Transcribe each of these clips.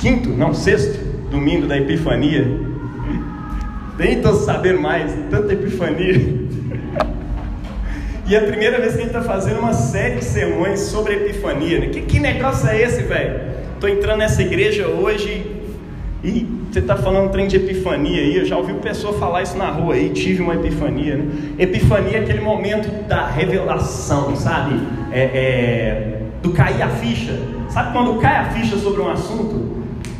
quinto, não, sexto domingo da Epifania. Estou sabendo mais, tanta Epifania. E a primeira vez que a gente está fazendo uma série de sermões sobre Epifania. Né? Que, que negócio é esse, velho? Estou entrando nessa igreja hoje e você está falando um trem de epifania aí. Eu já ouvi pessoa falar isso na rua aí. Tive uma epifania. Né? Epifania é aquele momento da revelação, sabe? É, é, do cair a ficha. Sabe quando cai a ficha sobre um assunto?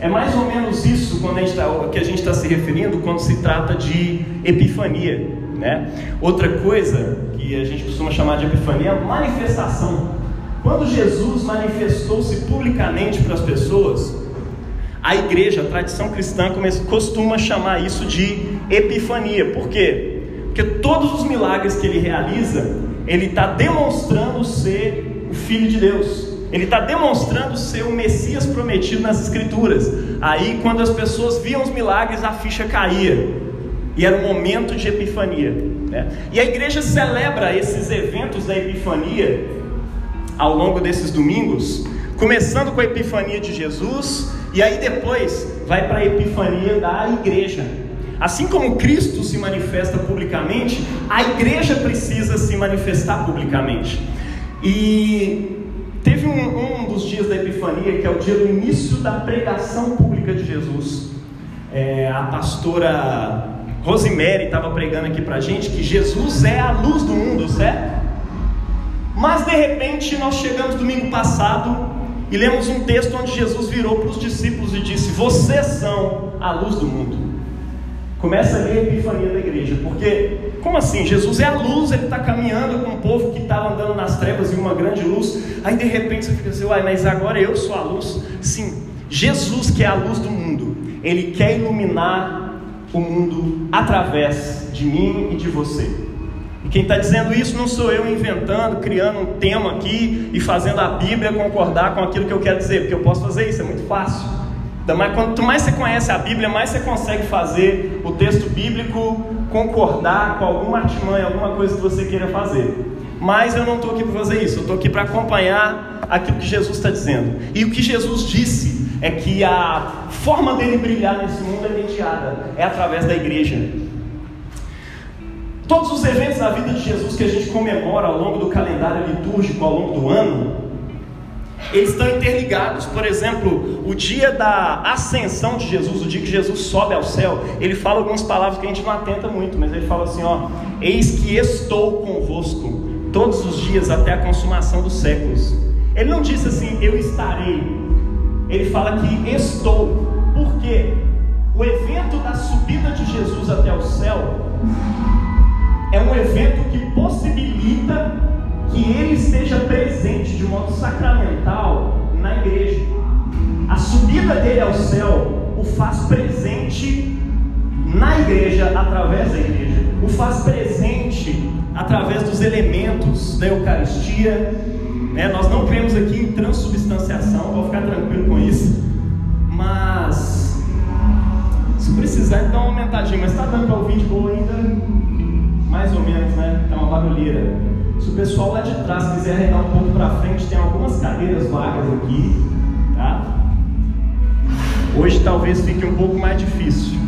É mais ou menos isso quando a gente tá, que a gente está se referindo quando se trata de epifania. Né? Outra coisa que a gente costuma chamar de epifania é manifestação. Quando Jesus manifestou-se publicamente para as pessoas, a igreja, a tradição cristã costuma chamar isso de epifania. Por quê? Porque todos os milagres que ele realiza, ele está demonstrando ser o Filho de Deus. Ele está demonstrando ser o Messias prometido nas Escrituras. Aí, quando as pessoas viam os milagres, a ficha caía. E era um momento de epifania. Né? E a igreja celebra esses eventos da epifania ao longo desses domingos, começando com a epifania de Jesus, e aí depois vai para a epifania da igreja. Assim como Cristo se manifesta publicamente, a igreja precisa se manifestar publicamente. E teve um, um dos dias da Epifania, que é o dia do início da pregação pública de Jesus. É, a pastora Rosemary estava pregando aqui para gente que Jesus é a luz do mundo, certo? Mas de repente nós chegamos domingo passado e lemos um texto onde Jesus virou para os discípulos e disse: Vocês são a luz do mundo. Começa ali a epifania da igreja, porque, como assim? Jesus é a luz, ele está caminhando com um povo que estava andando nas trevas e uma grande luz, aí de repente você fica assim, uai, mas agora eu sou a luz? Sim, Jesus, que é a luz do mundo, ele quer iluminar o mundo através de mim e de você. E quem está dizendo isso não sou eu inventando, criando um tema aqui e fazendo a Bíblia concordar com aquilo que eu quero dizer, porque eu posso fazer isso, é muito fácil. Mais, quanto mais você conhece a Bíblia, mais você consegue fazer o texto bíblico concordar com alguma artimanha, alguma coisa que você queira fazer. Mas eu não estou aqui para fazer isso, eu estou aqui para acompanhar aquilo que Jesus está dizendo. E o que Jesus disse é que a forma dele brilhar nesse mundo é mediada, é através da igreja. Todos os eventos da vida de Jesus que a gente comemora ao longo do calendário litúrgico, ao longo do ano, eles estão interligados. Por exemplo, o dia da ascensão de Jesus, o dia que Jesus sobe ao céu, ele fala algumas palavras que a gente não atenta muito, mas ele fala assim: ó, eis que estou convosco todos os dias até a consumação dos séculos. Ele não disse assim, eu estarei. Ele fala que estou. Por quê? O evento da subida de Jesus até o céu é um evento que possibilita que ele esteja presente de modo sacramental na igreja. A subida dele ao céu o faz presente na igreja através da igreja, o faz presente através dos elementos da Eucaristia. Né? Nós não cremos aqui em transubstanciação, vou ficar tranquilo com isso. Mas, se precisar, dá uma aumentadinha. Mas está dando para ouvir de boa ainda? Mais ou menos, né? Tá uma barulheira. Se o pessoal lá de trás quiser arredar um pouco para frente, tem algumas cadeiras vagas aqui. Tá? Hoje talvez fique um pouco mais difícil.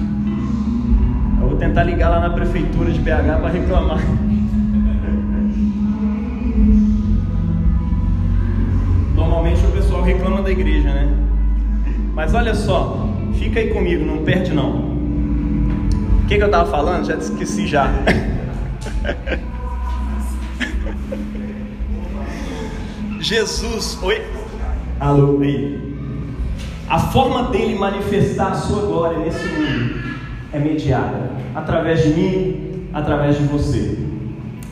Eu vou tentar ligar lá na prefeitura de BH para reclamar. Normalmente o pessoal reclama da igreja, né? Mas olha só, fica aí comigo, não perde não. O que, que eu estava falando? Já esqueci já. Jesus, oi? Alô, aí. A forma dele manifestar a sua glória nesse mundo é mediada através de mim, através de você.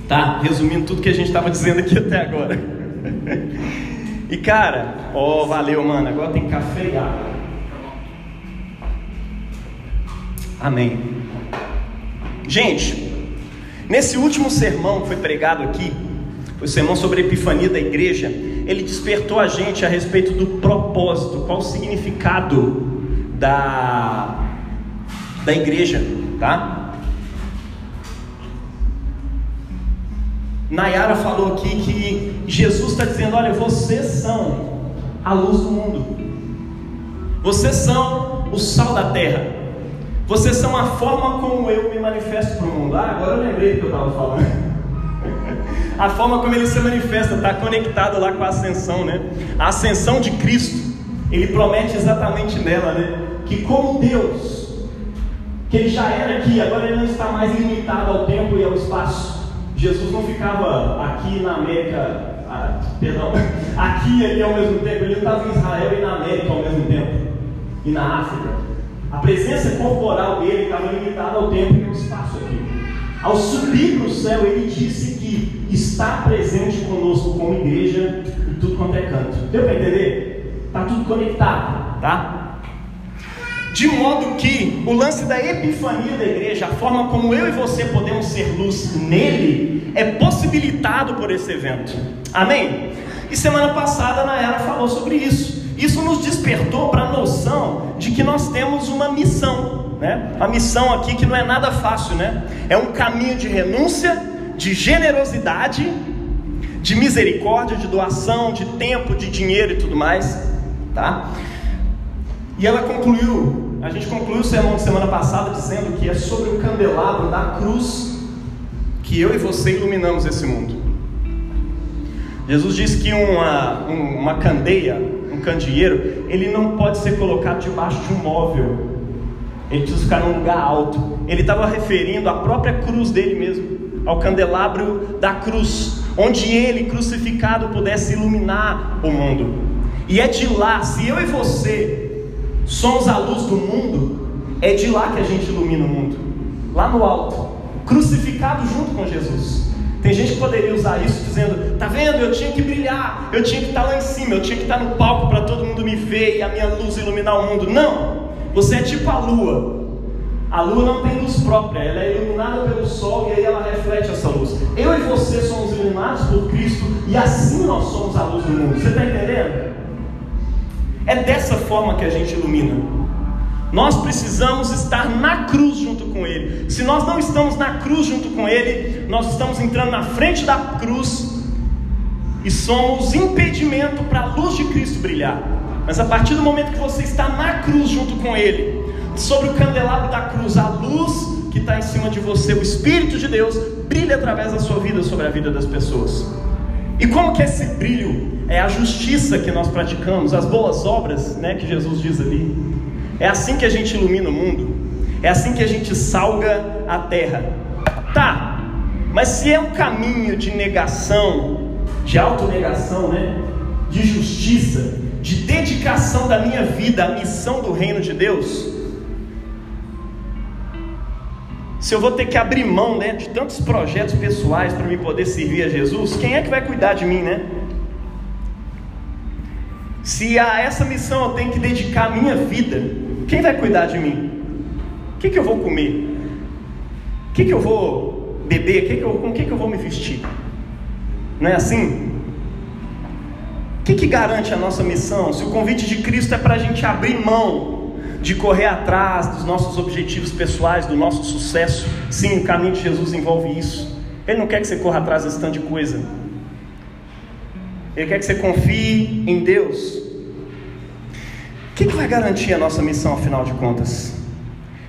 Tá? Resumindo tudo que a gente estava dizendo aqui até agora. E cara, ó, oh, valeu, mano. Agora tem café e água. Amém. Gente, nesse último sermão que foi pregado aqui, o sermão sobre a epifania da igreja, ele despertou a gente a respeito do propósito, qual o significado da, da igreja, tá? Nayara falou aqui que Jesus está dizendo: olha, vocês são a luz do mundo. Vocês são o sal da terra. Vocês são a forma como eu me manifesto para o mundo. Ah, agora eu lembrei do que eu estava falando. a forma como ele se manifesta está conectado lá com a ascensão, né? A ascensão de Cristo, ele promete exatamente nela, né? Que como Deus, que ele já era aqui, agora ele não está mais limitado ao tempo e ao espaço. Jesus não ficava aqui na América, ah, perdão, aqui e ali ao mesmo tempo, ele estava em Israel e na América ao mesmo tempo, e na África. A presença corporal dele estava limitada ao tempo e ao espaço aqui. Ao subir para o céu, ele disse está presente conosco como igreja em tudo quanto é canto. Deu para entender? Está tudo conectado, tá? De modo que o lance da epifania da igreja, a forma como eu e você podemos ser luz nele, é possibilitado por esse evento. Amém? E semana passada a Naela falou sobre isso. Isso nos despertou para a noção de que nós temos uma missão, né? A missão aqui que não é nada fácil, né? É um caminho de renúncia, de generosidade, de misericórdia, de doação, de tempo, de dinheiro e tudo mais, tá? E ela concluiu, a gente concluiu o sermão de semana passada dizendo que é sobre o candelabro da cruz que eu e você iluminamos esse mundo. Jesus disse que uma, uma candeia, um candeeiro, ele não pode ser colocado debaixo de um móvel, ele precisa ficar num lugar alto. Ele estava referindo à própria cruz dele mesmo, ao candelabro da cruz, onde ele crucificado pudesse iluminar o mundo. E é de lá, se eu e você somos a luz do mundo, é de lá que a gente ilumina o mundo, lá no alto, crucificado junto com Jesus. Tem gente que poderia usar isso dizendo: tá vendo, eu tinha que brilhar, eu tinha que estar lá em cima, eu tinha que estar no palco para todo mundo me ver e a minha luz iluminar o mundo. Não, você é tipo a lua. A lua não tem luz própria, ela é iluminada pelo sol e aí ela reflete essa luz. Eu e você somos iluminados por Cristo e assim nós somos a luz do mundo. Você está entendendo? É dessa forma que a gente ilumina. Nós precisamos estar na cruz junto com Ele. Se nós não estamos na cruz junto com Ele, nós estamos entrando na frente da cruz e somos impedimento para a luz de Cristo brilhar. Mas a partir do momento que você está na cruz junto com Ele, sobre o candelabro da cruz, a luz que está em cima de você, o Espírito de Deus, brilha através da sua vida sobre a vida das pessoas. E como que esse brilho é a justiça que nós praticamos, as boas obras, né, que Jesus diz ali. É assim que a gente ilumina o mundo. É assim que a gente salga a terra. Tá. Mas se é um caminho de negação, de autonegação, né? De justiça, de dedicação da minha vida à missão do reino de Deus, se eu vou ter que abrir mão né, de tantos projetos pessoais para me poder servir a Jesus, quem é que vai cuidar de mim, né? Se a essa missão eu tenho que dedicar a minha vida, quem vai cuidar de mim? O que, que eu vou comer? O que, que eu vou beber? Que que eu, com o que, que eu vou me vestir? Não é assim? O que, que garante a nossa missão? Se o convite de Cristo é para a gente abrir mão de correr atrás dos nossos objetivos pessoais, do nosso sucesso. Sim, o caminho de Jesus envolve isso. Ele não quer que você corra atrás desse tanto de coisa. Ele quer que você confie em Deus. O que, que vai garantir a nossa missão, afinal de contas?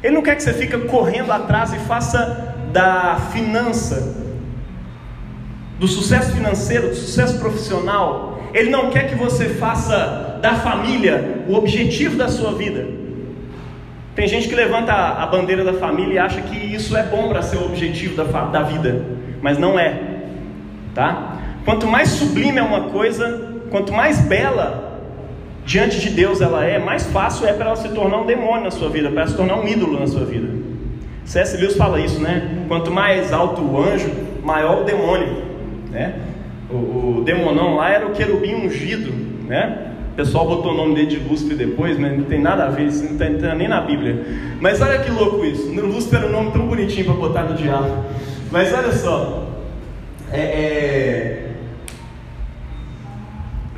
Ele não quer que você fique correndo atrás e faça da finança, do sucesso financeiro, do sucesso profissional. Ele não quer que você faça da família o objetivo da sua vida. Tem gente que levanta a bandeira da família e acha que isso é bom para ser o objetivo da, da vida, mas não é, tá? Quanto mais sublime é uma coisa, quanto mais bela diante de Deus ela é, mais fácil é para ela se tornar um demônio na sua vida, para ela se tornar um ídolo na sua vida. C.S. Lewis fala isso, né? Quanto mais alto o anjo, maior o demônio, né? O, o demonão lá era o querubim ungido, né? O pessoal botou o nome dele de Lúcifer depois, mas não tem nada a ver, isso não está nem na Bíblia. Mas olha que louco isso. Lúcifer era um nome tão bonitinho para botar no diabo. Mas olha só. É, é...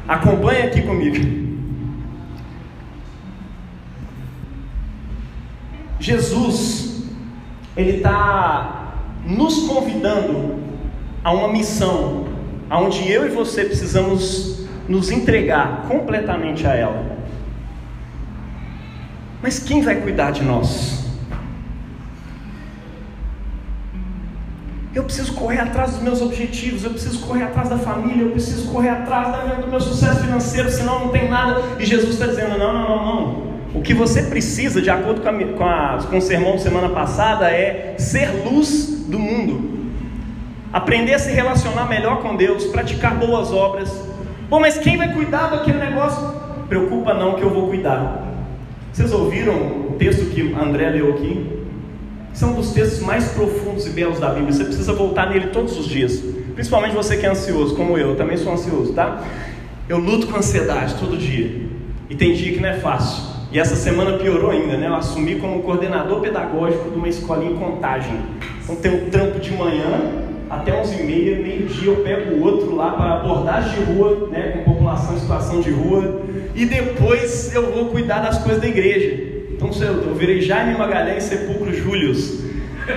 Acompanhe aqui comigo. Jesus, Ele está nos convidando a uma missão, onde eu e você precisamos nos entregar completamente a ela. Mas quem vai cuidar de nós? Eu preciso correr atrás dos meus objetivos, eu preciso correr atrás da família, eu preciso correr atrás do meu sucesso financeiro, senão não tem nada. E Jesus está dizendo: não, não, não, não. O que você precisa, de acordo com, a, com, a, com o sermão de semana passada, é ser luz do mundo. Aprender a se relacionar melhor com Deus, praticar boas obras. Bom, mas quem vai cuidar daquele negócio? Preocupa não que eu vou cuidar. Vocês ouviram o texto que André leu aqui? São um dos textos mais profundos e belos da Bíblia. Você precisa voltar nele todos os dias. Principalmente você que é ansioso, como eu. Eu também sou ansioso, tá? Eu luto com ansiedade todo dia. E tem dia que não é fácil. E essa semana piorou ainda, né? Eu assumi como coordenador pedagógico de uma escolinha em contagem. Então tem um trampo de manhã até 11h30, meio-dia eu pego o outro lá para abordagem de rua, né, com população em situação de rua, e depois eu vou cuidar das coisas da igreja. Então eu virei Jaime Magalhães Sepulcro Július.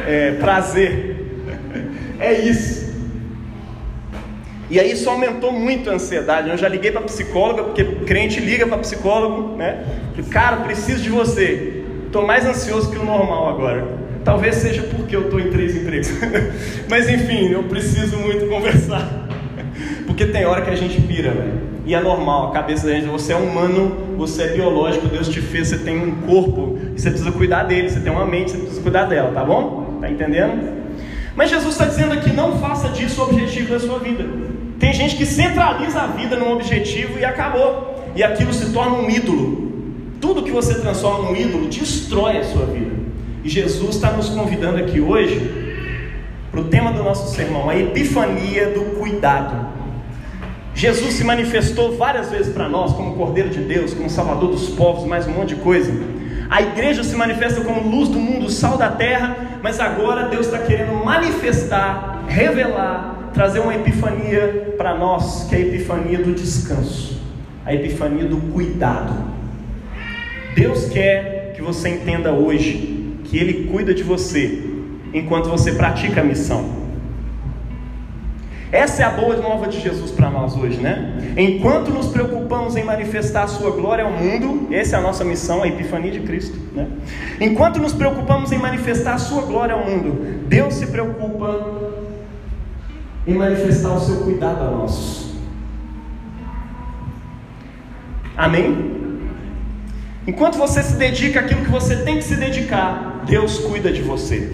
É, prazer. É isso. E aí isso aumentou muito a ansiedade. Eu já liguei para psicóloga, porque crente liga para psicólogo, né? Cara, preciso de você. Estou mais ansioso que o normal agora. Talvez seja porque eu estou em três empregos. Mas enfim, eu preciso muito conversar. Porque tem hora que a gente pira, velho. E é normal, a cabeça da gente, você é humano, você é biológico, Deus te fez, você tem um corpo, e você precisa cuidar dele, você tem uma mente, você precisa cuidar dela, tá bom? Tá entendendo? Mas Jesus está dizendo aqui, não faça disso o objetivo da sua vida. Tem gente que centraliza a vida num objetivo e acabou. E aquilo se torna um ídolo. Tudo que você transforma num ídolo destrói a sua vida. E Jesus está nos convidando aqui hoje para o tema do nosso sermão, a epifania do cuidado. Jesus se manifestou várias vezes para nós como Cordeiro de Deus, como Salvador dos povos, mais um monte de coisa. A igreja se manifesta como luz do mundo, sal da terra, mas agora Deus está querendo manifestar, revelar, trazer uma epifania para nós, que é a epifania do descanso, a epifania do cuidado. Deus quer que você entenda hoje que Ele cuida de você enquanto você pratica a missão. Essa é a boa nova de Jesus para nós hoje, né? Enquanto nos preocupamos em manifestar a sua glória ao mundo, essa é a nossa missão, a epifania de Cristo, né? Enquanto nos preocupamos em manifestar a sua glória ao mundo, Deus se preocupa em manifestar o seu cuidado a nós. Amém? Enquanto você se dedica àquilo que você tem que se dedicar, Deus cuida de você.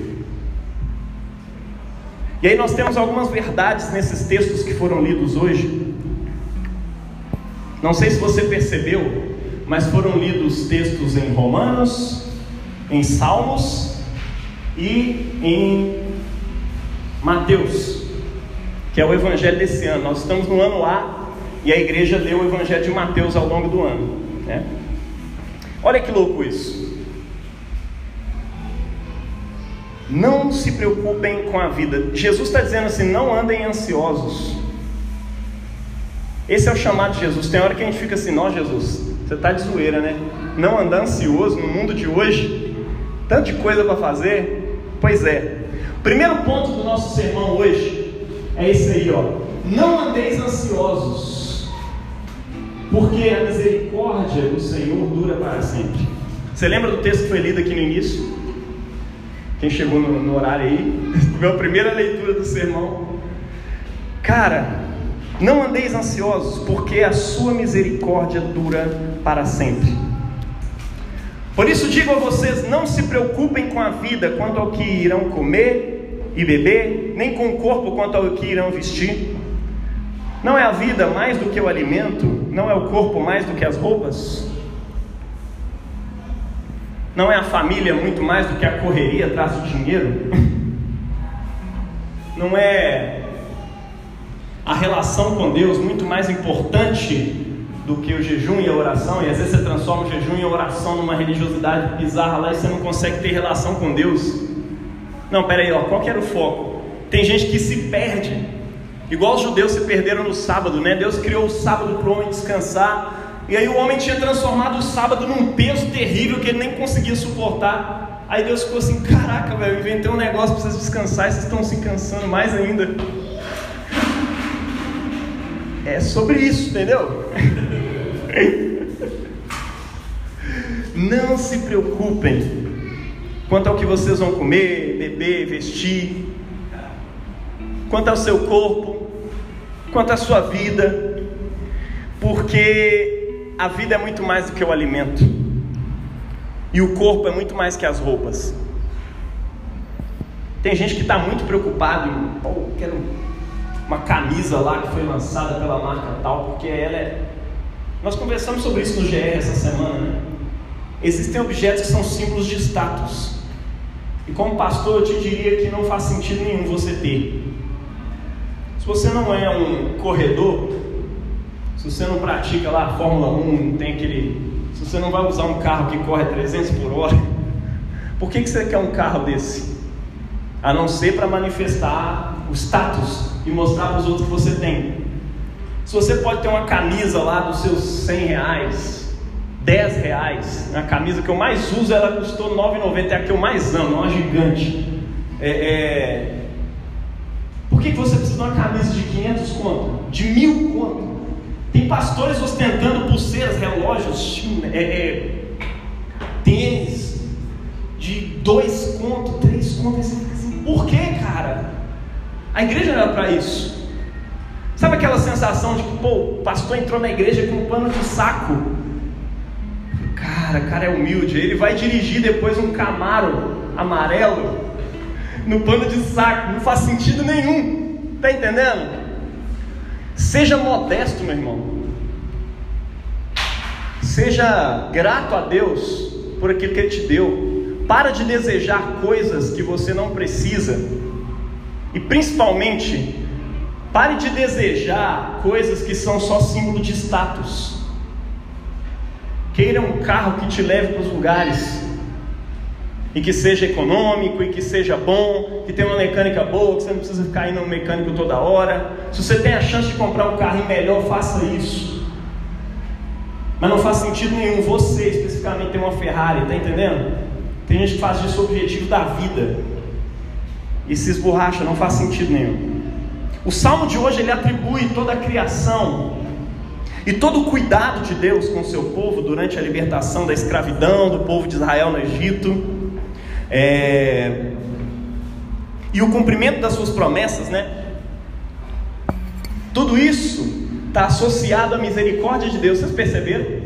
E aí nós temos algumas verdades nesses textos que foram lidos hoje. Não sei se você percebeu, mas foram lidos textos em Romanos, em Salmos e em Mateus, que é o evangelho desse ano. Nós estamos no ano A e a igreja leu o evangelho de Mateus ao longo do ano. Né? Olha que louco isso. Não se preocupem com a vida. Jesus está dizendo assim: não andem ansiosos. Esse é o chamado de Jesus. Tem hora que a gente fica assim: Nó, Jesus, você está de zoeira, né? Não andar ansioso no mundo de hoje, tanto de coisa para fazer. Pois é. Primeiro ponto do nosso sermão hoje é esse aí, ó. Não andeis ansiosos, porque a misericórdia do Senhor dura para sempre. Você lembra do texto que foi lido aqui no início? Quem chegou no, no horário aí, minha primeira leitura do sermão. Cara, não andeis ansiosos, porque a sua misericórdia dura para sempre. Por isso digo a vocês: não se preocupem com a vida quanto ao que irão comer e beber, nem com o corpo quanto ao que irão vestir. Não é a vida mais do que o alimento? Não é o corpo mais do que as roupas? Não é a família muito mais do que a correria atrás do dinheiro? Não é a relação com Deus muito mais importante do que o jejum e a oração? E às vezes você transforma o jejum e a oração numa religiosidade bizarra lá e você não consegue ter relação com Deus. Não, peraí, ó, qual que era o foco? Tem gente que se perde, igual os judeus se perderam no sábado, né? Deus criou o sábado para o homem descansar, e aí o homem tinha transformado o sábado num peso terrível que ele nem conseguia suportar. Aí Deus ficou assim: caraca, velho, inventei um negócio para vocês descansar vocês estão se cansando mais ainda. É sobre isso, entendeu? Não se preocupem quanto ao que vocês vão comer, beber, vestir, quanto ao seu corpo, quanto à sua vida, porque a vida é muito mais do que o alimento, e o corpo é muito mais que as roupas. Tem gente que está muito preocupado em, oh, quero uma camisa lá que foi lançada pela marca tal, porque ela é. Nós conversamos sobre isso no GR essa semana. Né? Existem objetos que são símbolos de status. E como pastor, eu te diria que não faz sentido nenhum você ter. Se você não é um corredor, se você não pratica lá a Fórmula 1, tem aquele. Se você não vai usar um carro que corre 300 por hora, por que, que você quer um carro desse? A não ser para manifestar o status e mostrar para os outros que você tem. Se você pode ter uma camisa lá dos seus 100 reais, 10 reais, a camisa que eu mais uso, ela custou 9,90, é a que eu mais amo, é uma gigante. É, é... Por que, que você precisa de uma camisa de 500 conto? De mil conto? Tem pastores ostentando pulseiras, relógios, é, é, tênis de dois contos, três contos. Por que, cara? A igreja não era para isso. Sabe aquela sensação de que, pô, o pastor entrou na igreja com um pano de saco? Cara, o cara é humilde. Ele vai dirigir depois um Camaro amarelo no pano de saco. Não faz sentido nenhum. Tá entendendo? Seja modesto, meu irmão. Seja grato a Deus por aquilo que Ele te deu. Para de desejar coisas que você não precisa e principalmente, pare de desejar coisas que são só símbolo de status. Queira um carro que te leve para os lugares e que seja econômico e que seja bom, que tenha uma mecânica boa, que você não precisa ficar indo no mecânico toda hora. Se você tem a chance de comprar um carro melhor, faça isso. Mas não faz sentido nenhum você especificamente ter uma Ferrari, tá entendendo? Tem gente que faz disso o objetivo da vida e se esborracha, não faz sentido nenhum. O salmo de hoje ele atribui toda a criação e todo o cuidado de Deus com o seu povo durante a libertação da escravidão do povo de Israel no Egito é... e o cumprimento das suas promessas, né? Tudo isso está associado à misericórdia de Deus, vocês perceberam?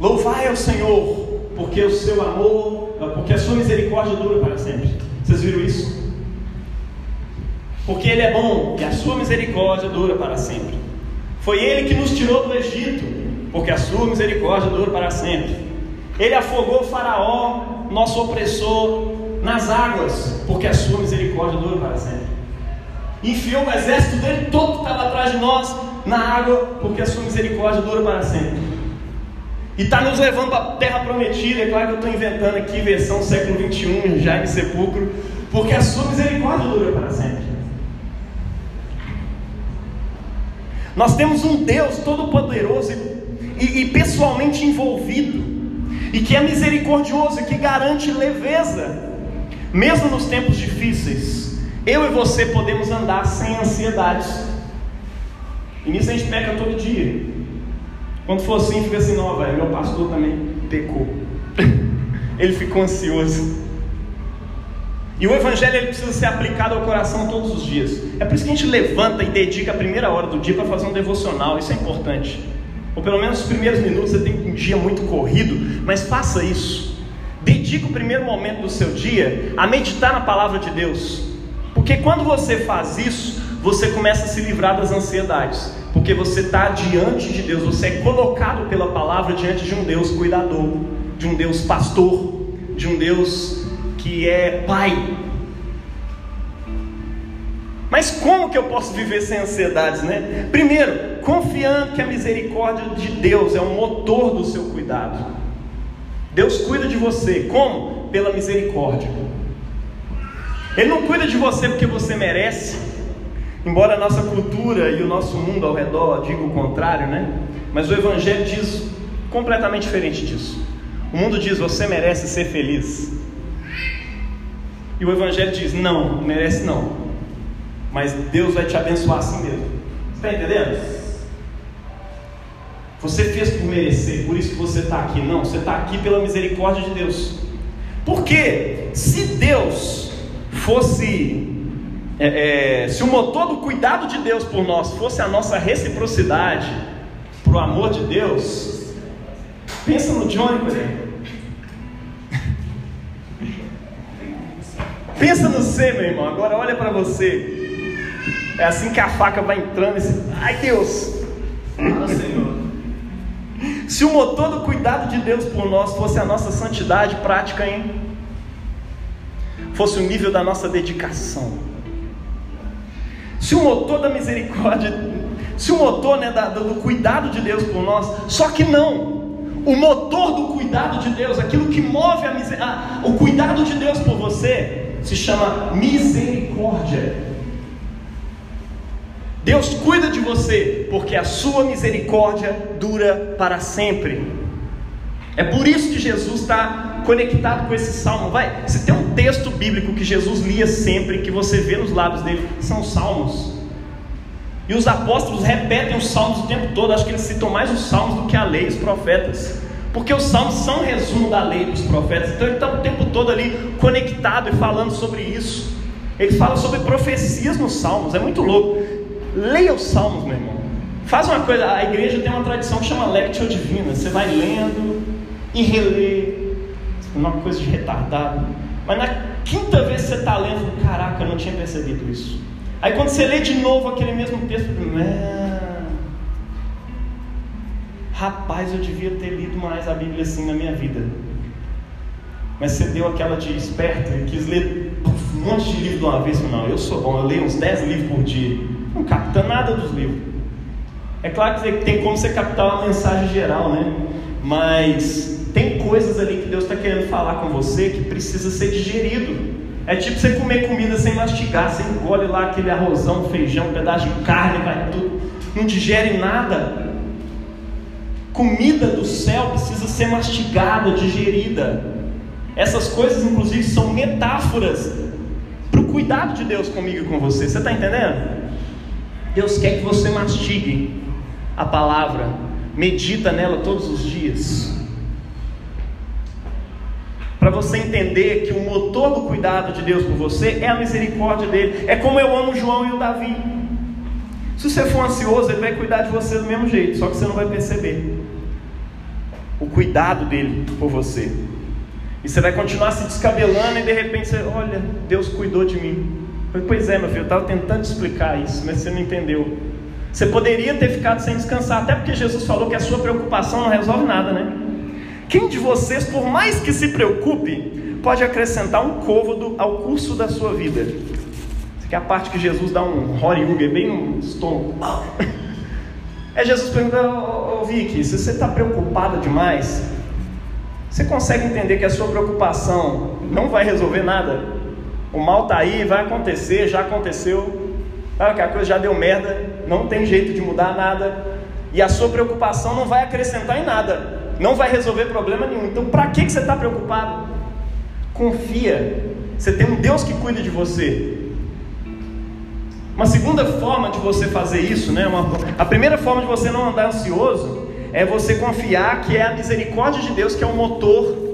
Louvai ao Senhor, porque o seu amor porque a sua misericórdia dura para sempre. Vocês viram isso? Porque Ele é bom e a sua misericórdia dura para sempre. Foi Ele que nos tirou do Egito, porque a sua misericórdia dura para sempre. Ele afogou Faraó, nosso opressor, nas águas, porque a sua misericórdia dura para sempre. Enfiou o exército dele todo que estava atrás de nós na água, porque a sua misericórdia dura para sempre. E está nos levando para a terra prometida. É claro que eu estou inventando aqui versão século XXI, já em sepulcro, porque a sua misericórdia dura para sempre. Nós temos um Deus todo-poderoso e, e, pessoalmente envolvido, e que é misericordioso e que garante leveza, mesmo nos tempos difíceis. Eu e você podemos andar sem ansiedades, e nisso a gente peca todo dia. Quando for assim, fica assim, não, velho, meu pastor também pecou. ele ficou ansioso. E o evangelho ele precisa ser aplicado ao coração todos os dias. É por isso que a gente levanta e dedica a primeira hora do dia para fazer um devocional, isso é importante. Ou pelo menos os primeiros minutos, você tem um dia muito corrido, mas faça isso. Dedique o primeiro momento do seu dia a meditar na palavra de Deus. Porque quando você faz isso, você começa a se livrar das ansiedades porque você está diante de Deus, você é colocado pela palavra diante de um Deus cuidador, de um Deus pastor, de um Deus que é Pai. Mas como que eu posso viver sem ansiedades, né? Primeiro, confiando que a misericórdia de Deus é o motor do seu cuidado. Deus cuida de você, como? Pela misericórdia. Ele não cuida de você porque você merece, Embora a nossa cultura e o nosso mundo ao redor digam o contrário, né? Mas o Evangelho diz completamente diferente disso. O mundo diz: você merece ser feliz. E o Evangelho diz: não, merece não. Mas Deus vai te abençoar assim mesmo. Está entendendo? Você fez por merecer, por isso que você está aqui. Não, você está aqui pela misericórdia de Deus. Porque se Deus fosse. É, é, se o motor do cuidado de Deus por nós fosse a nossa reciprocidade, para o amor de Deus, pensa no Johnny, exemplo. Pensa no C, meu irmão. Agora olha para você. É assim que a faca vai entrando. Esse... Ai, Deus. Fala, Senhor. Se o motor do cuidado de Deus por nós fosse a nossa santidade prática, hein? Fosse o nível da nossa dedicação. Se o motor da misericórdia, se o motor né, da, do cuidado de Deus por nós, só que não. O motor do cuidado de Deus, aquilo que move a, a, o cuidado de Deus por você, se chama misericórdia. Deus cuida de você, porque a sua misericórdia dura para sempre. É por isso que Jesus está conectado com esse salmo. Vai, se tem um texto bíblico que Jesus lia sempre, que você vê nos lábios dele, são os salmos. E os apóstolos repetem os salmos o tempo todo. Acho que eles citam mais os salmos do que a lei, os profetas. Porque os salmos são um resumo da lei dos profetas. Então ele está o tempo todo ali conectado e falando sobre isso. Ele fala sobre profecias nos salmos. É muito louco. Leia os salmos, meu irmão. Faz uma coisa, a igreja tem uma tradição que chama Lectio Divina. Você vai lendo e relê. Uma coisa de retardado. Mas na quinta vez que você está lendo, caraca, eu não tinha percebido isso. Aí quando você lê de novo aquele mesmo texto, ah, rapaz, eu devia ter lido mais a Bíblia assim na minha vida. Mas você deu aquela de esperto e quis ler um monte de livro de uma vez. Não, eu sou bom, eu leio uns 10 livros por dia não capta nada dos livros. É claro que tem como você captar uma mensagem geral, né? Mas tem coisas ali que Deus está querendo falar com você que precisa ser digerido. É tipo você comer comida sem mastigar, você engole lá aquele arrozão, feijão, um pedaço de carne, vai tudo, não digere nada. Comida do céu precisa ser mastigada, digerida. Essas coisas, inclusive, são metáforas para o cuidado de Deus comigo e com você. Você está entendendo? Deus quer que você mastigue a palavra, medita nela todos os dias. Para você entender que o motor do cuidado de Deus por você é a misericórdia dele. É como eu amo João e o Davi. Se você for ansioso, ele vai cuidar de você do mesmo jeito, só que você não vai perceber o cuidado dele por você. E você vai continuar se descabelando e de repente você, olha, Deus cuidou de mim. Falei, pois é, meu filho, eu estava tentando explicar isso, mas você não entendeu. Você poderia ter ficado sem descansar, até porque Jesus falou que a sua preocupação não resolve nada, né? Quem de vocês, por mais que se preocupe, pode acrescentar um côvado ao curso da sua vida? Isso aqui é a parte que Jesus dá um Hollywood, bem no estômago. É Jesus perguntando, ô Vicky, se você está preocupada demais, você consegue entender que a sua preocupação não vai resolver nada? O mal está aí, vai acontecer, já aconteceu. Sabe que a coisa já deu merda, não tem jeito de mudar nada. E a sua preocupação não vai acrescentar em nada, não vai resolver problema nenhum. Então, para que, que você está preocupado? Confia, você tem um Deus que cuida de você. Uma segunda forma de você fazer isso, né? Uma, a primeira forma de você não andar ansioso é você confiar que é a misericórdia de Deus que é o motor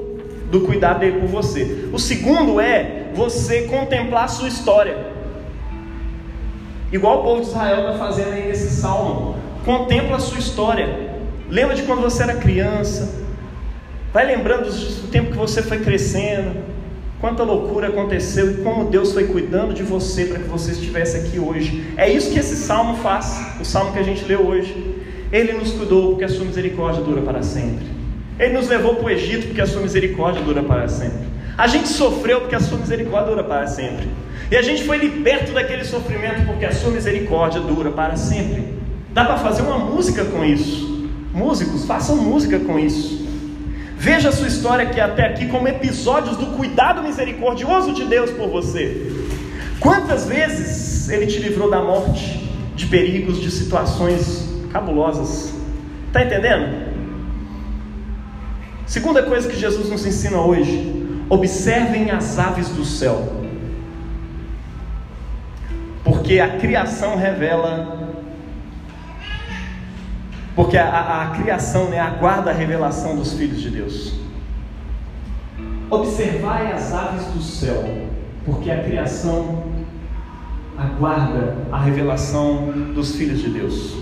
do cuidado dele por você. O segundo é você contemplar a sua história. Igual o povo de Israel está fazendo aí nesse salmo. Contempla a sua história. Lembra de quando você era criança. Vai lembrando do tempo que você foi crescendo. Quanta loucura aconteceu e como Deus foi cuidando de você para que você estivesse aqui hoje. É isso que esse salmo faz, o salmo que a gente leu hoje. Ele nos cuidou porque a sua misericórdia dura para sempre. Ele nos levou para o Egito porque a sua misericórdia dura para sempre. A gente sofreu porque a sua misericórdia dura para sempre. E a gente foi liberto daquele sofrimento porque a sua misericórdia dura para sempre. Dá para fazer uma música com isso. Músicos, façam música com isso. Veja a sua história aqui até aqui como episódios do cuidado misericordioso de Deus por você. Quantas vezes Ele te livrou da morte, de perigos, de situações cabulosas? Está entendendo? Segunda coisa que Jesus nos ensina hoje: observem as aves do céu, porque a criação revela Porque a, a, a criação né, aguarda a revelação dos filhos de Deus. Observai as aves do céu, porque a criação aguarda a revelação dos filhos de Deus.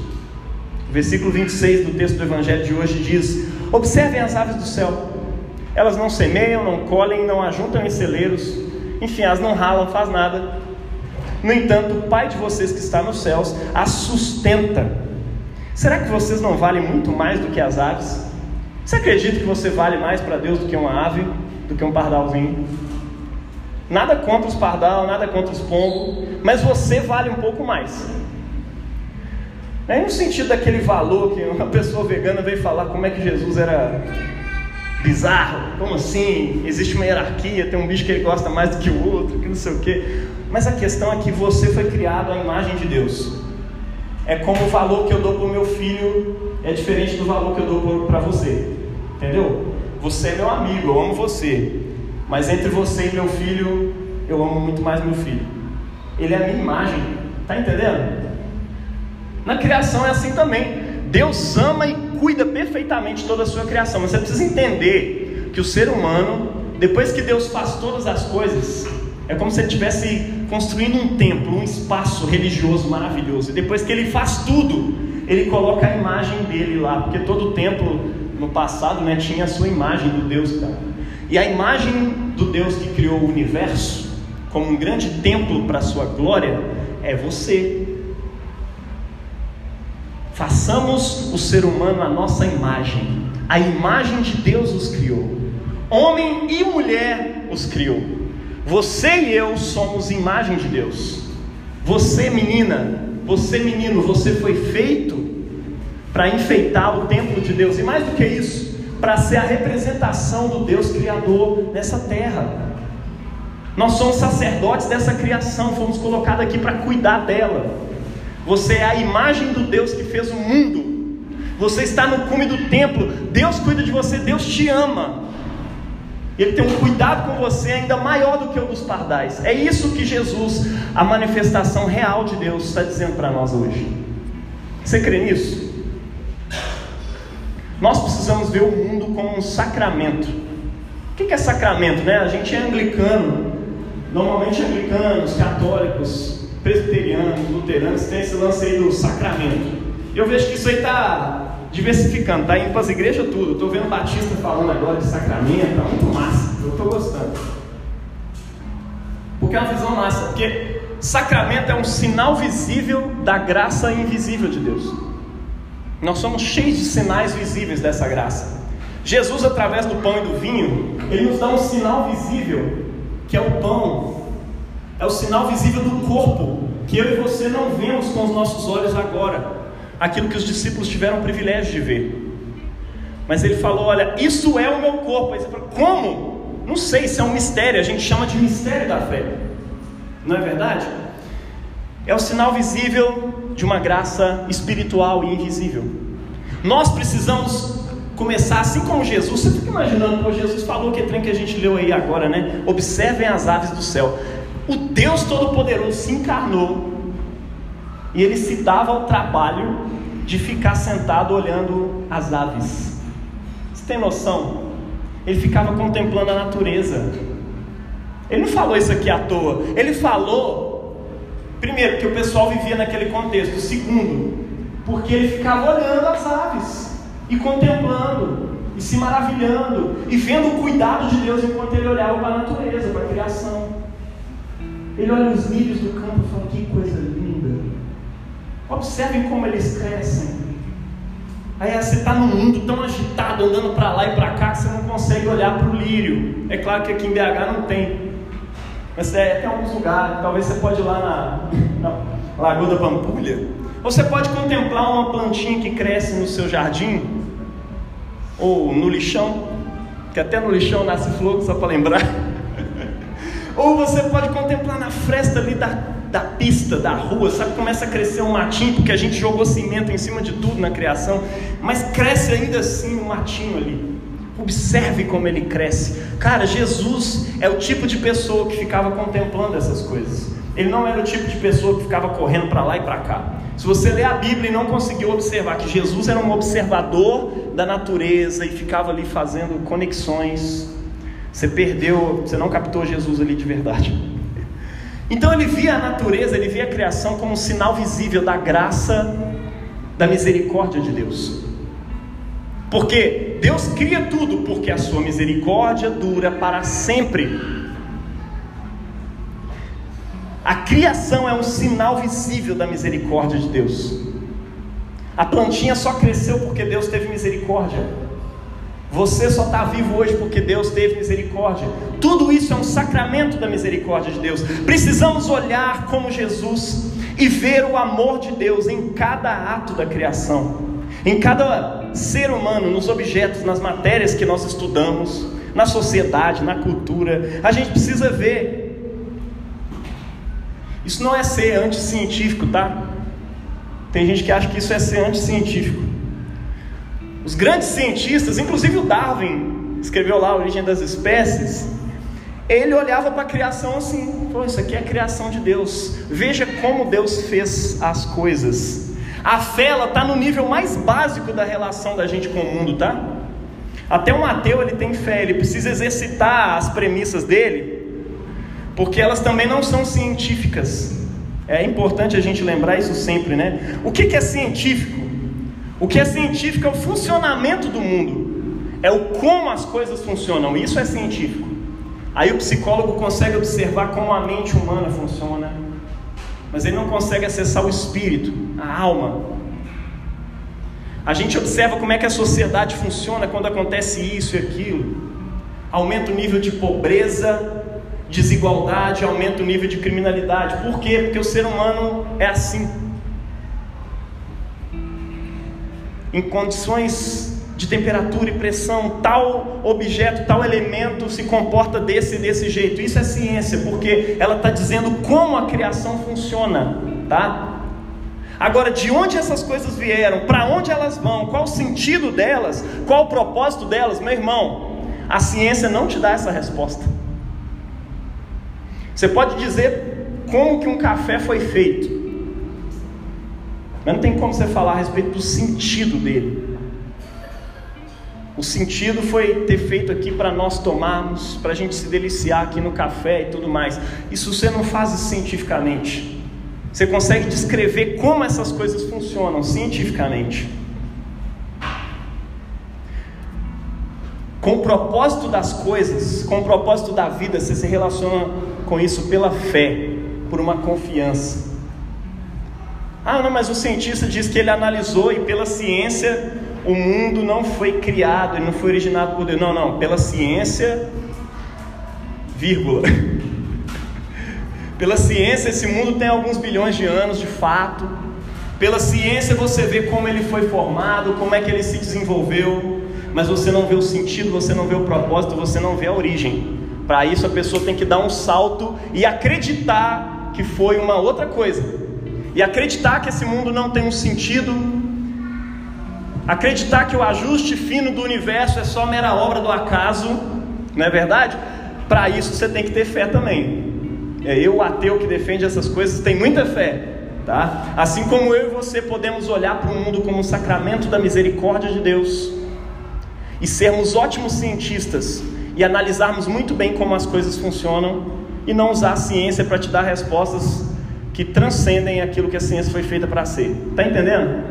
O versículo 26 do texto do Evangelho de hoje diz: Observem as aves do céu. Elas não semeiam, não colhem, não ajuntam em celeiros, enfim, elas não ralam, faz nada. No entanto, o Pai de vocês que está nos céus as sustenta. Será que vocês não valem muito mais do que as aves? Você acredita que você vale mais para Deus do que uma ave, do que um pardalzinho? Nada contra os pardal, nada contra os pombos, mas você vale um pouco mais. É no sentido daquele valor que uma pessoa vegana veio falar como é que Jesus era bizarro, como assim? Existe uma hierarquia, tem um bicho que ele gosta mais do que o outro, que não sei o quê. Mas a questão é que você foi criado à imagem de Deus. É como o valor que eu dou para o meu filho é diferente do valor que eu dou para você. Entendeu? Você é meu amigo, eu amo você. Mas entre você e meu filho, eu amo muito mais meu filho. Ele é a minha imagem. Tá entendendo? Na criação é assim também. Deus ama e cuida perfeitamente toda a sua criação. Mas você precisa entender que o ser humano, depois que Deus faz todas as coisas, é como se ele estivesse construindo um templo, um espaço religioso maravilhoso. E depois que ele faz tudo, ele coloca a imagem dele lá, porque todo templo no passado né, tinha a sua imagem do Deus. Cara. E a imagem do Deus que criou o universo, como um grande templo para a sua glória, é você. Façamos o ser humano a nossa imagem. A imagem de Deus os criou. Homem e mulher os criou. Você e eu somos imagem de Deus. Você, menina, você, menino, você foi feito para enfeitar o templo de Deus. E mais do que isso, para ser a representação do Deus Criador nessa terra. Nós somos sacerdotes dessa criação, fomos colocados aqui para cuidar dela. Você é a imagem do Deus que fez o mundo. Você está no cume do templo. Deus cuida de você, Deus te ama. Ele tem um cuidado com você ainda maior do que o dos pardais. É isso que Jesus, a manifestação real de Deus, está dizendo para nós hoje. Você crê nisso? Nós precisamos ver o mundo como um sacramento. O que é sacramento? Né? A gente é anglicano, normalmente anglicanos, católicos, presbiterianos, luteranos, tem esse lance aí do sacramento. Eu vejo que isso aí está diversificando, está indo para as igrejas tudo. Estou vendo Batista falando agora de sacramento, está muito massa, eu estou gostando. Porque é uma visão massa, porque sacramento é um sinal visível da graça invisível de Deus. Nós somos cheios de sinais visíveis dessa graça. Jesus, através do pão e do vinho, ele nos dá um sinal visível, que é o pão é o sinal visível do corpo, que eu e você não vemos com os nossos olhos agora, aquilo que os discípulos tiveram o privilégio de ver. Mas ele falou: Olha, isso é o meu corpo. Aí você fala: Como? Não sei, isso é um mistério, a gente chama de mistério da fé, não é verdade? É o sinal visível de uma graça espiritual e invisível. Nós precisamos começar assim como Jesus. Você fica imaginando, pô, Jesus falou que trem que a gente leu aí agora, né? Observem as aves do céu. O Deus Todo-Poderoso se encarnou e ele se dava ao trabalho de ficar sentado olhando as aves. Você tem noção? Ele ficava contemplando a natureza. Ele não falou isso aqui à toa. Ele falou, primeiro, que o pessoal vivia naquele contexto. Segundo, porque ele ficava olhando as aves e contemplando e se maravilhando e vendo o cuidado de Deus enquanto ele olhava para a natureza, para a criação. Ele olha os lírios do campo e fala: que coisa linda. Observem como eles crescem. Aí você está num mundo tão agitado, andando para lá e para cá, que você não consegue olhar para o lírio. É claro que aqui em BH não tem. Mas é, tem alguns lugares, talvez você pode ir lá na, na Lagoa da Pampulha. Ou você pode contemplar uma plantinha que cresce no seu jardim, ou no lixão, que até no lixão nasce flor, só para lembrar. Ou você pode contemplar na fresta ali da, da pista, da rua, sabe? Começa a crescer um matinho, porque a gente jogou cimento em cima de tudo na criação, mas cresce ainda assim um matinho ali. Observe como ele cresce. Cara, Jesus é o tipo de pessoa que ficava contemplando essas coisas. Ele não era o tipo de pessoa que ficava correndo para lá e para cá. Se você ler a Bíblia e não conseguiu observar que Jesus era um observador da natureza e ficava ali fazendo conexões, você perdeu, você não captou Jesus ali de verdade. Então ele via a natureza, ele via a criação como um sinal visível da graça, da misericórdia de Deus. Porque Deus cria tudo, porque a sua misericórdia dura para sempre. A criação é um sinal visível da misericórdia de Deus. A plantinha só cresceu porque Deus teve misericórdia. Você só está vivo hoje porque Deus teve misericórdia. Tudo isso é um sacramento da misericórdia de Deus. Precisamos olhar como Jesus e ver o amor de Deus em cada ato da criação, em cada ser humano, nos objetos, nas matérias que nós estudamos, na sociedade, na cultura. A gente precisa ver isso não é ser anticientífico, tá? Tem gente que acha que isso é ser anticientífico. Os grandes cientistas, inclusive o Darwin, escreveu lá a origem das espécies, ele olhava para a criação assim: pô, isso aqui é a criação de Deus. Veja como Deus fez as coisas. A fé está no nível mais básico da relação da gente com o mundo, tá? Até um ateu ele tem fé, ele precisa exercitar as premissas dele porque elas também não são científicas. É importante a gente lembrar isso sempre, né? O que é científico? O que é científico é o funcionamento do mundo, é o como as coisas funcionam. Isso é científico. Aí o psicólogo consegue observar como a mente humana funciona, mas ele não consegue acessar o espírito, a alma. A gente observa como é que a sociedade funciona quando acontece isso e aquilo. Aumenta o nível de pobreza, desigualdade, aumenta o nível de criminalidade. Por quê? Porque o ser humano é assim. Em condições de temperatura e pressão, tal objeto, tal elemento se comporta desse e desse jeito. Isso é ciência, porque ela está dizendo como a criação funciona, tá? Agora, de onde essas coisas vieram, para onde elas vão, qual o sentido delas, qual o propósito delas, meu irmão, a ciência não te dá essa resposta. Você pode dizer como que um café foi feito, mas não tem como você falar a respeito do sentido dele. O sentido foi ter feito aqui para nós tomarmos, para a gente se deliciar aqui no café e tudo mais. Isso você não faz cientificamente. Você consegue descrever como essas coisas funcionam cientificamente. Com o propósito das coisas, com o propósito da vida, você se relaciona com isso pela fé, por uma confiança. Ah, não, mas o cientista diz que ele analisou e pela ciência o mundo não foi criado, ele não foi originado por Deus. Não, não, pela ciência, vírgula. pela ciência esse mundo tem alguns bilhões de anos de fato. Pela ciência você vê como ele foi formado, como é que ele se desenvolveu, mas você não vê o sentido, você não vê o propósito, você não vê a origem. Para isso a pessoa tem que dar um salto e acreditar que foi uma outra coisa. E acreditar que esse mundo não tem um sentido. Acreditar que o ajuste fino do universo é só mera obra do acaso, não é verdade? Para isso você tem que ter fé também. É eu, o ateu que defende essas coisas, tem muita fé. Tá? Assim como eu e você podemos olhar para o mundo como um sacramento da misericórdia de Deus e sermos ótimos cientistas e analisarmos muito bem como as coisas funcionam e não usar a ciência para te dar respostas que transcendem aquilo que a ciência foi feita para ser. Está entendendo?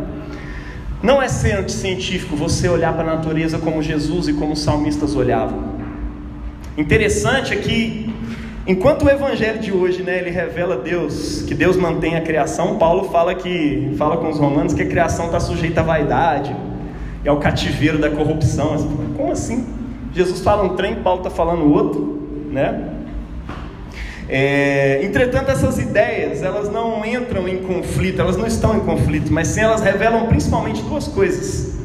Não é ser anticientífico você olhar para a natureza como Jesus e como os salmistas olhavam. Interessante é que, enquanto o evangelho de hoje, né, ele revela Deus, que Deus mantém a criação, Paulo fala que fala com os romanos que a criação está sujeita à vaidade e ao cativeiro da corrupção. Como assim? Jesus fala um trem, Paulo está falando outro, né? É, entretanto, essas ideias elas não entram em conflito, elas não estão em conflito, mas sim elas revelam principalmente duas coisas.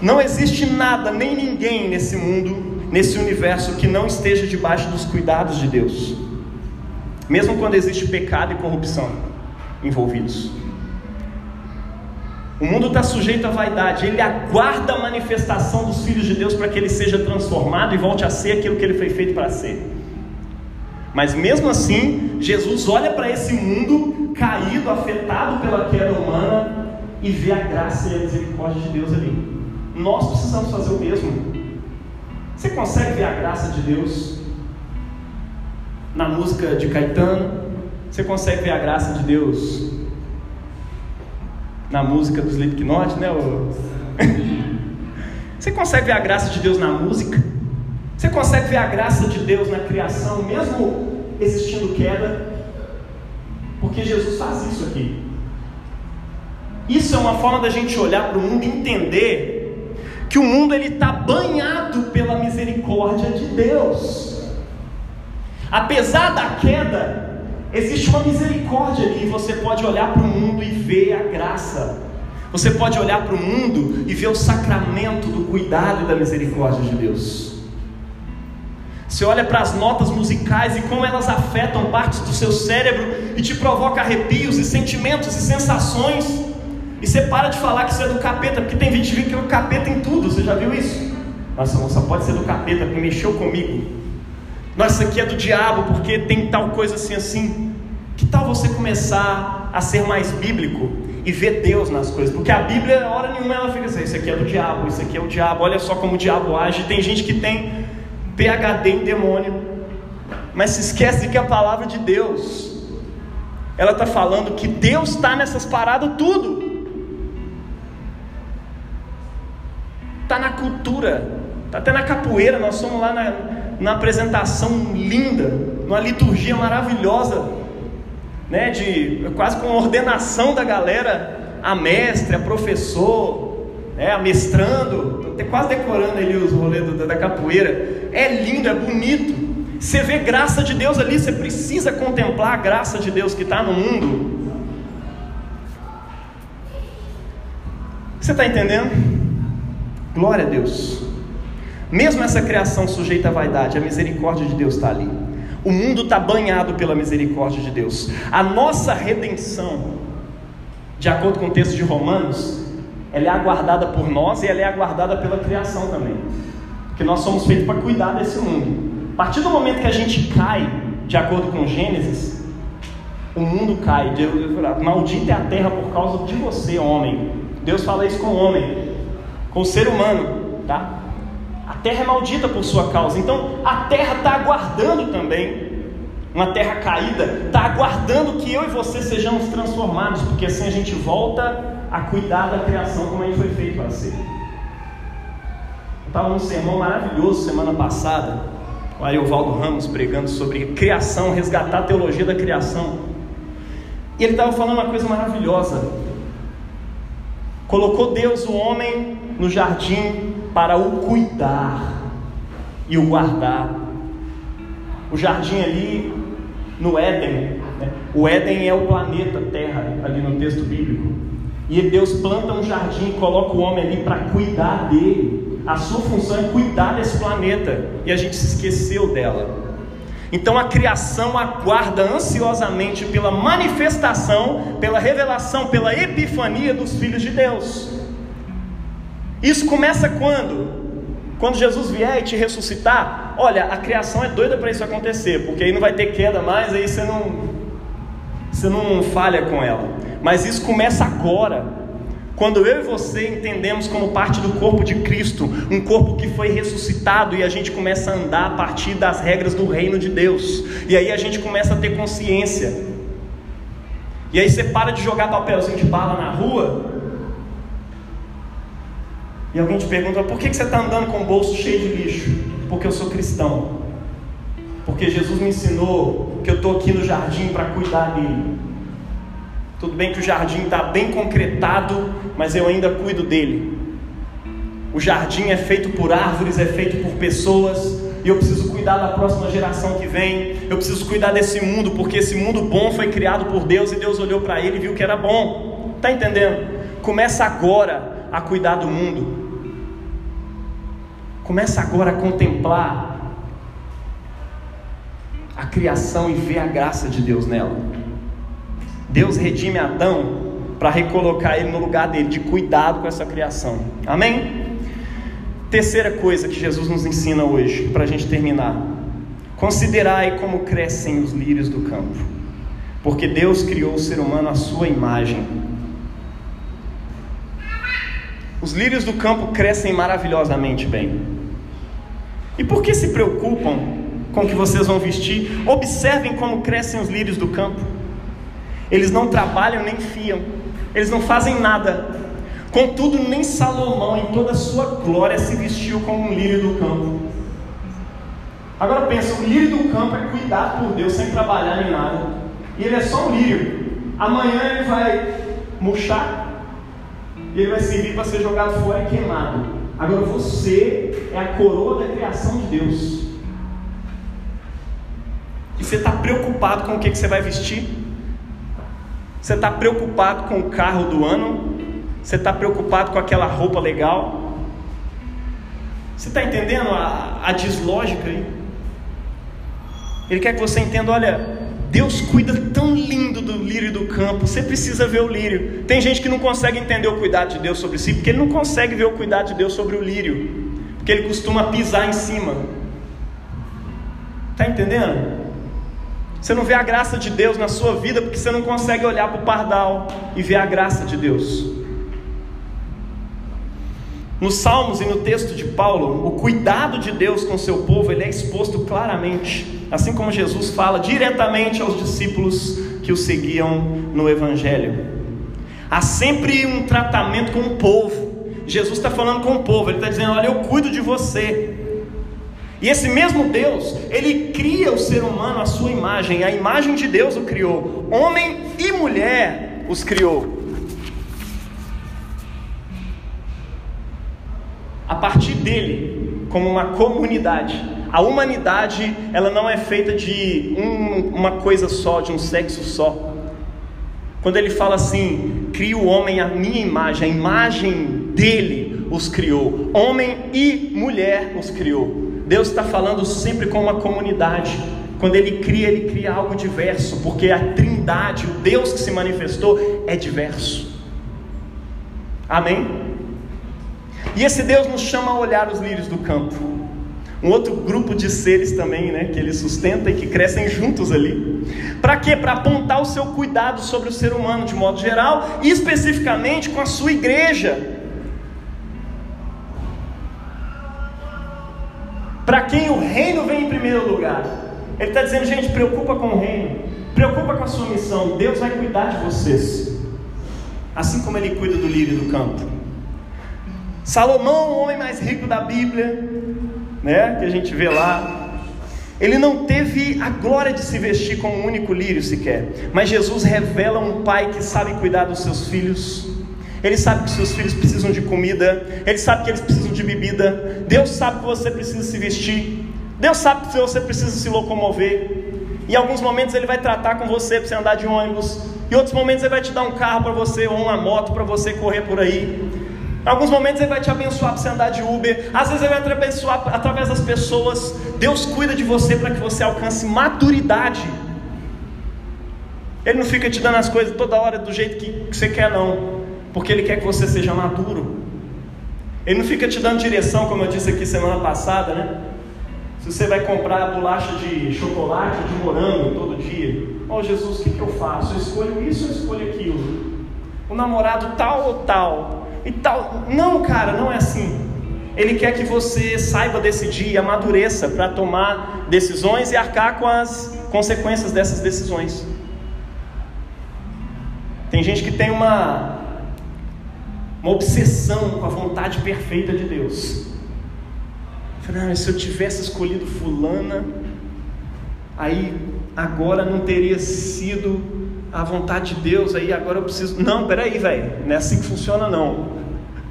Não existe nada nem ninguém nesse mundo, nesse universo, que não esteja debaixo dos cuidados de Deus, mesmo quando existe pecado e corrupção envolvidos. O mundo está sujeito à vaidade, ele aguarda a manifestação dos filhos de Deus para que ele seja transformado e volte a ser aquilo que ele foi feito para ser. Mas mesmo assim, Jesus olha para esse mundo caído, afetado pela queda humana, e ver a graça e a misericórdia de Deus ali. Nós precisamos fazer o mesmo. Você consegue ver a graça de Deus na música de Caetano? Você consegue ver a graça de Deus na música do Slipknot, né? Você consegue ver a graça de Deus na música? Você consegue ver a graça de Deus na criação, mesmo existindo queda? Porque Jesus faz isso aqui. Isso é uma forma da gente olhar para o mundo e entender que o mundo ele está banhado pela misericórdia de Deus. Apesar da queda, existe uma misericórdia ali. Você pode olhar para o mundo e ver a graça. Você pode olhar para o mundo e ver o sacramento do cuidado e da misericórdia de Deus. Você olha para as notas musicais e como elas afetam partes do seu cérebro e te provoca arrepios e sentimentos e sensações. E você para de falar que isso é do capeta, porque tem gente que é o capeta em tudo, você já viu isso? Nossa, não só pode ser do capeta porque mexeu comigo. Nossa, aqui é do diabo porque tem tal coisa assim assim. Que tal você começar a ser mais bíblico e ver Deus nas coisas? Porque a Bíblia, hora nenhuma, ela fica assim: isso aqui é do diabo, isso aqui é o diabo, olha só como o diabo age. Tem gente que tem PHD em demônio, mas se esquece que a palavra de Deus, ela está falando que Deus está nessas paradas tudo. está na cultura, está até na capoeira. Nós somos lá na, na apresentação linda, numa liturgia maravilhosa, né, de quase com ordenação da galera, a mestre, a professor, né, a mestrando, estou quase decorando ali os rolês da, da capoeira. É lindo, é bonito. Você vê graça de Deus ali, você precisa contemplar a graça de Deus que está no mundo. Você está entendendo? Glória a Deus. Mesmo essa criação sujeita à vaidade, a misericórdia de Deus está ali. O mundo está banhado pela misericórdia de Deus. A nossa redenção, de acordo com o texto de Romanos, ela é aguardada por nós e ela é aguardada pela criação também. Porque nós somos feitos para cuidar desse mundo. A partir do momento que a gente cai, de acordo com Gênesis, o mundo cai. Maldita é a terra por causa de você, homem. Deus fala isso com o homem com o ser humano, tá? A terra é maldita por sua causa. Então a terra está aguardando também. Uma terra caída está aguardando que eu e você sejamos transformados, porque assim a gente volta a cuidar da criação como a gente foi feito para ser. Eu estava num sermão maravilhoso semana passada, com Ariovaldo Ramos pregando sobre criação, resgatar a teologia da criação. E ele estava falando uma coisa maravilhosa. Colocou Deus o homem no jardim para o cuidar e o guardar. O jardim ali no Éden, né? o Éden é o planeta Terra, ali no texto bíblico. E Deus planta um jardim e coloca o homem ali para cuidar dele. A sua função é cuidar desse planeta e a gente se esqueceu dela. Então a criação aguarda ansiosamente pela manifestação, pela revelação, pela epifania dos filhos de Deus. Isso começa quando? Quando Jesus vier e te ressuscitar, olha, a criação é doida para isso acontecer, porque aí não vai ter queda mais, aí você não você não falha com ela. Mas isso começa agora. Quando eu e você entendemos como parte do corpo de Cristo, um corpo que foi ressuscitado e a gente começa a andar a partir das regras do reino de Deus, e aí a gente começa a ter consciência. E aí você para de jogar papelzinho de bala na rua, e alguém te pergunta: por que você está andando com o bolso cheio de lixo? Porque eu sou cristão. Porque Jesus me ensinou que eu estou aqui no jardim para cuidar dele. Tudo bem que o jardim está bem concretado, mas eu ainda cuido dele. O jardim é feito por árvores, é feito por pessoas, e eu preciso cuidar da próxima geração que vem. Eu preciso cuidar desse mundo, porque esse mundo bom foi criado por Deus e Deus olhou para ele e viu que era bom. Tá entendendo? Começa agora a cuidar do mundo. Começa agora a contemplar a criação e ver a graça de Deus nela. Deus redime Adão para recolocar ele no lugar dele, de cuidado com essa criação. Amém? Terceira coisa que Jesus nos ensina hoje, para a gente terminar: considerai como crescem os lírios do campo. Porque Deus criou o ser humano à sua imagem. Os lírios do campo crescem maravilhosamente bem. E por que se preocupam com o que vocês vão vestir? Observem como crescem os lírios do campo. Eles não trabalham nem fiam, eles não fazem nada. Contudo, nem Salomão, em toda a sua glória, se vestiu como um lírio do campo. Agora pensa, o lírio do campo é cuidado por Deus sem trabalhar nem nada. E ele é só um lírio. Amanhã ele vai murchar e ele vai servir para ser jogado fora e queimado. Agora você é a coroa da criação de Deus. E você está preocupado com o que, que você vai vestir? Você está preocupado com o carro do ano? Você está preocupado com aquela roupa legal? Você está entendendo a, a deslógica aí? Ele quer que você entenda: olha, Deus cuida tão lindo do lírio do campo, você precisa ver o lírio. Tem gente que não consegue entender o cuidado de Deus sobre si, porque ele não consegue ver o cuidado de Deus sobre o lírio, porque ele costuma pisar em cima. Está entendendo? Você não vê a graça de Deus na sua vida porque você não consegue olhar para o pardal e ver a graça de Deus. Nos Salmos e no texto de Paulo, o cuidado de Deus com seu povo ele é exposto claramente, assim como Jesus fala diretamente aos discípulos que o seguiam no Evangelho. Há sempre um tratamento com o povo. Jesus está falando com o povo, ele está dizendo: Olha, eu cuido de você. E esse mesmo Deus, ele cria o ser humano à sua imagem, a imagem de Deus o criou, homem e mulher os criou. a partir dele, como uma comunidade. A humanidade, ela não é feita de um, uma coisa só, de um sexo só. Quando ele fala assim, cria o homem à minha imagem, a imagem dele os criou, homem e mulher os criou. Deus está falando sempre com uma comunidade. Quando ele cria, ele cria algo diverso, porque a Trindade, o Deus que se manifestou, é diverso. Amém? E esse Deus nos chama a olhar os lírios do campo. Um outro grupo de seres também, né, que ele sustenta e que crescem juntos ali. Para quê? Para apontar o seu cuidado sobre o ser humano de modo geral e especificamente com a sua igreja. Para quem o reino vem em primeiro lugar. Ele está dizendo, gente, preocupa com o reino, preocupa com a sua missão. Deus vai cuidar de vocês, assim como Ele cuida do lírio do campo. Salomão, o homem mais rico da Bíblia, né, que a gente vê lá, ele não teve a glória de se vestir como um único lírio sequer, mas Jesus revela um pai que sabe cuidar dos seus filhos. Ele sabe que seus filhos precisam de comida, ele sabe que eles precisam de bebida. Deus sabe que você precisa se vestir. Deus sabe que você precisa se locomover. Em alguns momentos ele vai tratar com você para você andar de ônibus. Em outros momentos ele vai te dar um carro para você ou uma moto para você correr por aí. Em alguns momentos Ele vai te abençoar para você andar de Uber, às vezes Ele vai te abençoar através das pessoas. Deus cuida de você para que você alcance maturidade. Ele não fica te dando as coisas toda hora do jeito que, você quer, não, porque Ele quer que você seja maduro. Ele não fica te dando direção, como eu disse aqui semana passada, né? Se você vai comprar bolacha de chocolate, de morango todo dia, oh Jesus, o que, que eu faço? Eu escolho isso ou escolho aquilo? O namorado tal ou tal? e tal. Não, cara, não é assim. Ele quer que você saiba decidir, amadureça para tomar decisões e arcar com as consequências dessas decisões. Tem gente que tem uma, uma obsessão com a vontade perfeita de Deus. Fala, se eu tivesse escolhido fulana, aí agora não teria sido a vontade de Deus, aí agora eu preciso. Não, peraí, velho, não é assim que funciona, não.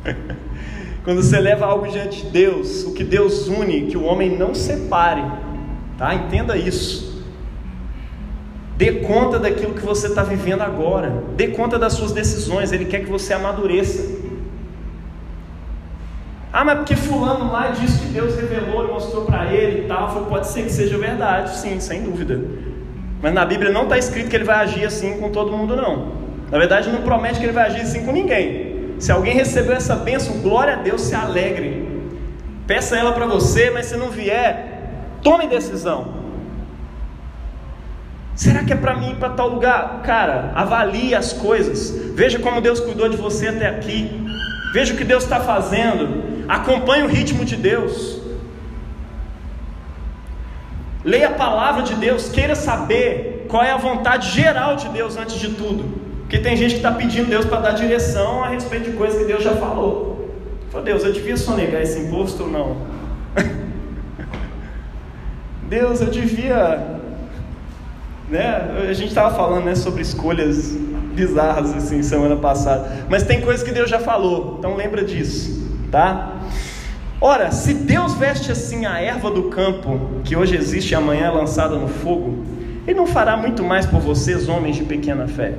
Quando você leva algo diante de Deus, o que Deus une, que o homem não separe, tá? Entenda isso. Dê conta daquilo que você está vivendo agora, dê conta das suas decisões, Ele quer que você amadureça. Ah, mas porque fulano lá disse que Deus revelou e mostrou para ele e tal. Pode ser que seja verdade, sim, sem dúvida. Mas na Bíblia não está escrito que ele vai agir assim com todo mundo, não. Na verdade, não promete que ele vai agir assim com ninguém. Se alguém recebeu essa bênção, glória a Deus, se alegre. Peça ela para você, mas se não vier, tome decisão. Será que é para mim ir para tal lugar? Cara, avalie as coisas. Veja como Deus cuidou de você até aqui. Veja o que Deus está fazendo. Acompanhe o ritmo de Deus. Leia a palavra de Deus. Queira saber qual é a vontade geral de Deus antes de tudo. Porque tem gente que está pedindo Deus para dar direção a respeito de coisas que Deus já falou. Falou, Deus, eu devia sonegar esse imposto ou não? Deus, eu devia né? A gente estava falando né, sobre escolhas bizarras assim semana passada, mas tem coisas que Deus já falou, então lembra disso, tá? Ora, se Deus veste assim a erva do campo, que hoje existe e amanhã é lançada no fogo, Ele não fará muito mais por vocês, homens de pequena fé.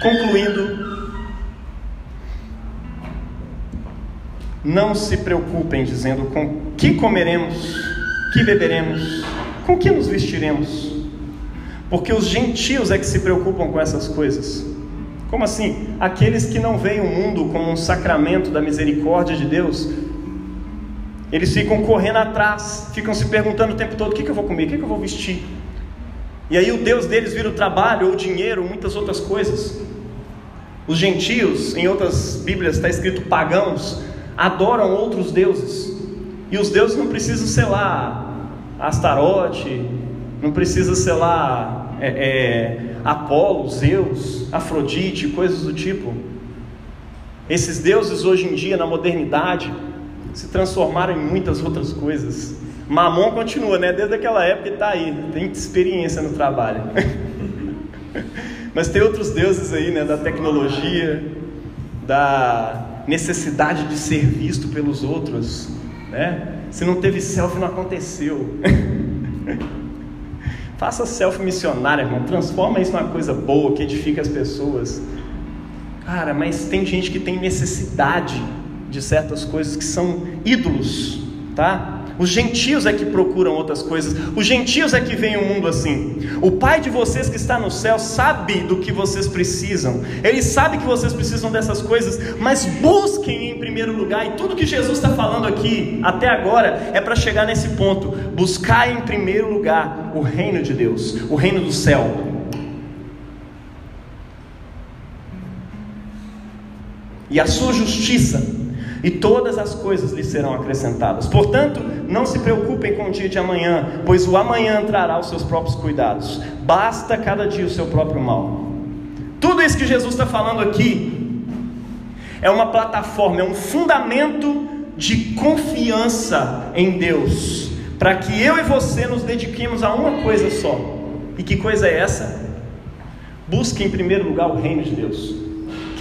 Concluindo, não se preocupem dizendo com que comeremos, que beberemos, com que nos vestiremos? Porque os gentios é que se preocupam com essas coisas. Como assim? Aqueles que não veem o mundo como um sacramento da misericórdia de Deus, eles ficam correndo atrás, ficam se perguntando o tempo todo: o que, que eu vou comer, o que, que eu vou vestir? E aí o Deus deles vira o trabalho, ou o dinheiro, muitas outras coisas. Os gentios, em outras Bíblias está escrito pagãos, adoram outros deuses. E os deuses não precisam ser lá Astarote, não precisa ser lá é, é, Apolo, Zeus, Afrodite, coisas do tipo. Esses deuses hoje em dia, na modernidade, se transformaram em muitas outras coisas. Mamon continua, né? Desde aquela época está aí, tem experiência no trabalho. Mas tem outros deuses aí, né? Da tecnologia, da necessidade de ser visto pelos outros, né? Se não teve selfie, não aconteceu. Faça selfie missionário, irmão. Transforma isso numa coisa boa que edifica as pessoas. Cara, mas tem gente que tem necessidade de certas coisas que são ídolos, tá? Os gentios é que procuram outras coisas. Os gentios é que veem o mundo assim. O Pai de vocês que está no céu sabe do que vocês precisam. Ele sabe que vocês precisam dessas coisas, mas busquem em primeiro lugar. E tudo que Jesus está falando aqui até agora é para chegar nesse ponto. Buscar em primeiro lugar o reino de Deus, o reino do céu. E a sua justiça e todas as coisas lhe serão acrescentadas. Portanto, não se preocupem com o dia de amanhã, pois o amanhã trará os seus próprios cuidados. Basta cada dia o seu próprio mal. Tudo isso que Jesus está falando aqui é uma plataforma, é um fundamento de confiança em Deus, para que eu e você nos dediquemos a uma coisa só. E que coisa é essa? Busque em primeiro lugar o reino de Deus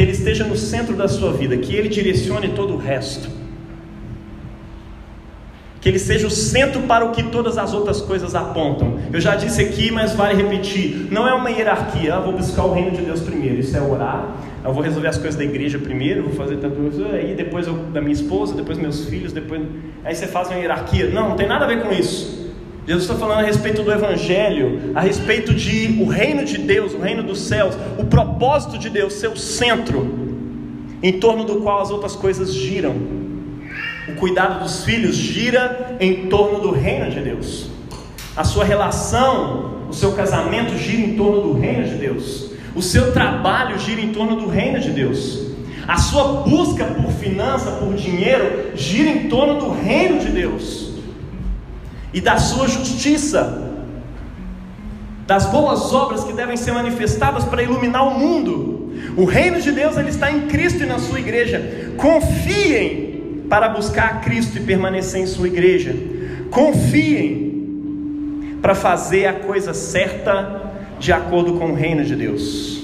que Ele esteja no centro da sua vida, que Ele direcione todo o resto, que Ele seja o centro para o que todas as outras coisas apontam. Eu já disse aqui, mas vale repetir: não é uma hierarquia, ah, vou buscar o reino de Deus primeiro, isso é orar. Eu vou resolver as coisas da igreja primeiro, vou fazer tanto isso, aí depois eu, da minha esposa, depois meus filhos, depois. Aí você faz uma hierarquia. Não, não tem nada a ver com isso. Jesus está falando a respeito do Evangelho, a respeito de o reino de Deus, o reino dos céus, o propósito de Deus ser o centro em torno do qual as outras coisas giram. O cuidado dos filhos gira em torno do reino de Deus. A sua relação, o seu casamento gira em torno do reino de Deus. O seu trabalho gira em torno do reino de Deus. A sua busca por finança, por dinheiro, gira em torno do reino de Deus e da sua justiça, das boas obras que devem ser manifestadas para iluminar o mundo. O reino de Deus ele está em Cristo e na sua igreja. Confiem para buscar Cristo e permanecer em sua igreja. Confiem para fazer a coisa certa de acordo com o reino de Deus.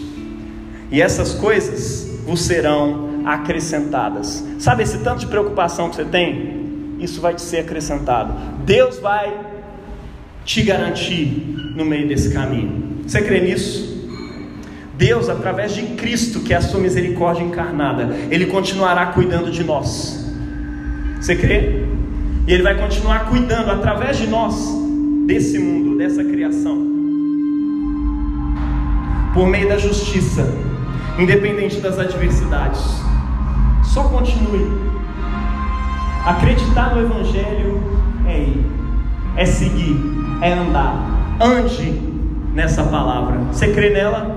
E essas coisas vos serão acrescentadas. Sabe esse tanto de preocupação que você tem? Isso vai te ser acrescentado. Deus vai te garantir no meio desse caminho. Você crê nisso? Deus, através de Cristo, que é a sua misericórdia encarnada, Ele continuará cuidando de nós. Você crê? E Ele vai continuar cuidando através de nós desse mundo, dessa criação, por meio da justiça, independente das adversidades. Só continue Acreditar no Evangelho é ir, é seguir, é andar. ande nessa palavra. Você crê nela?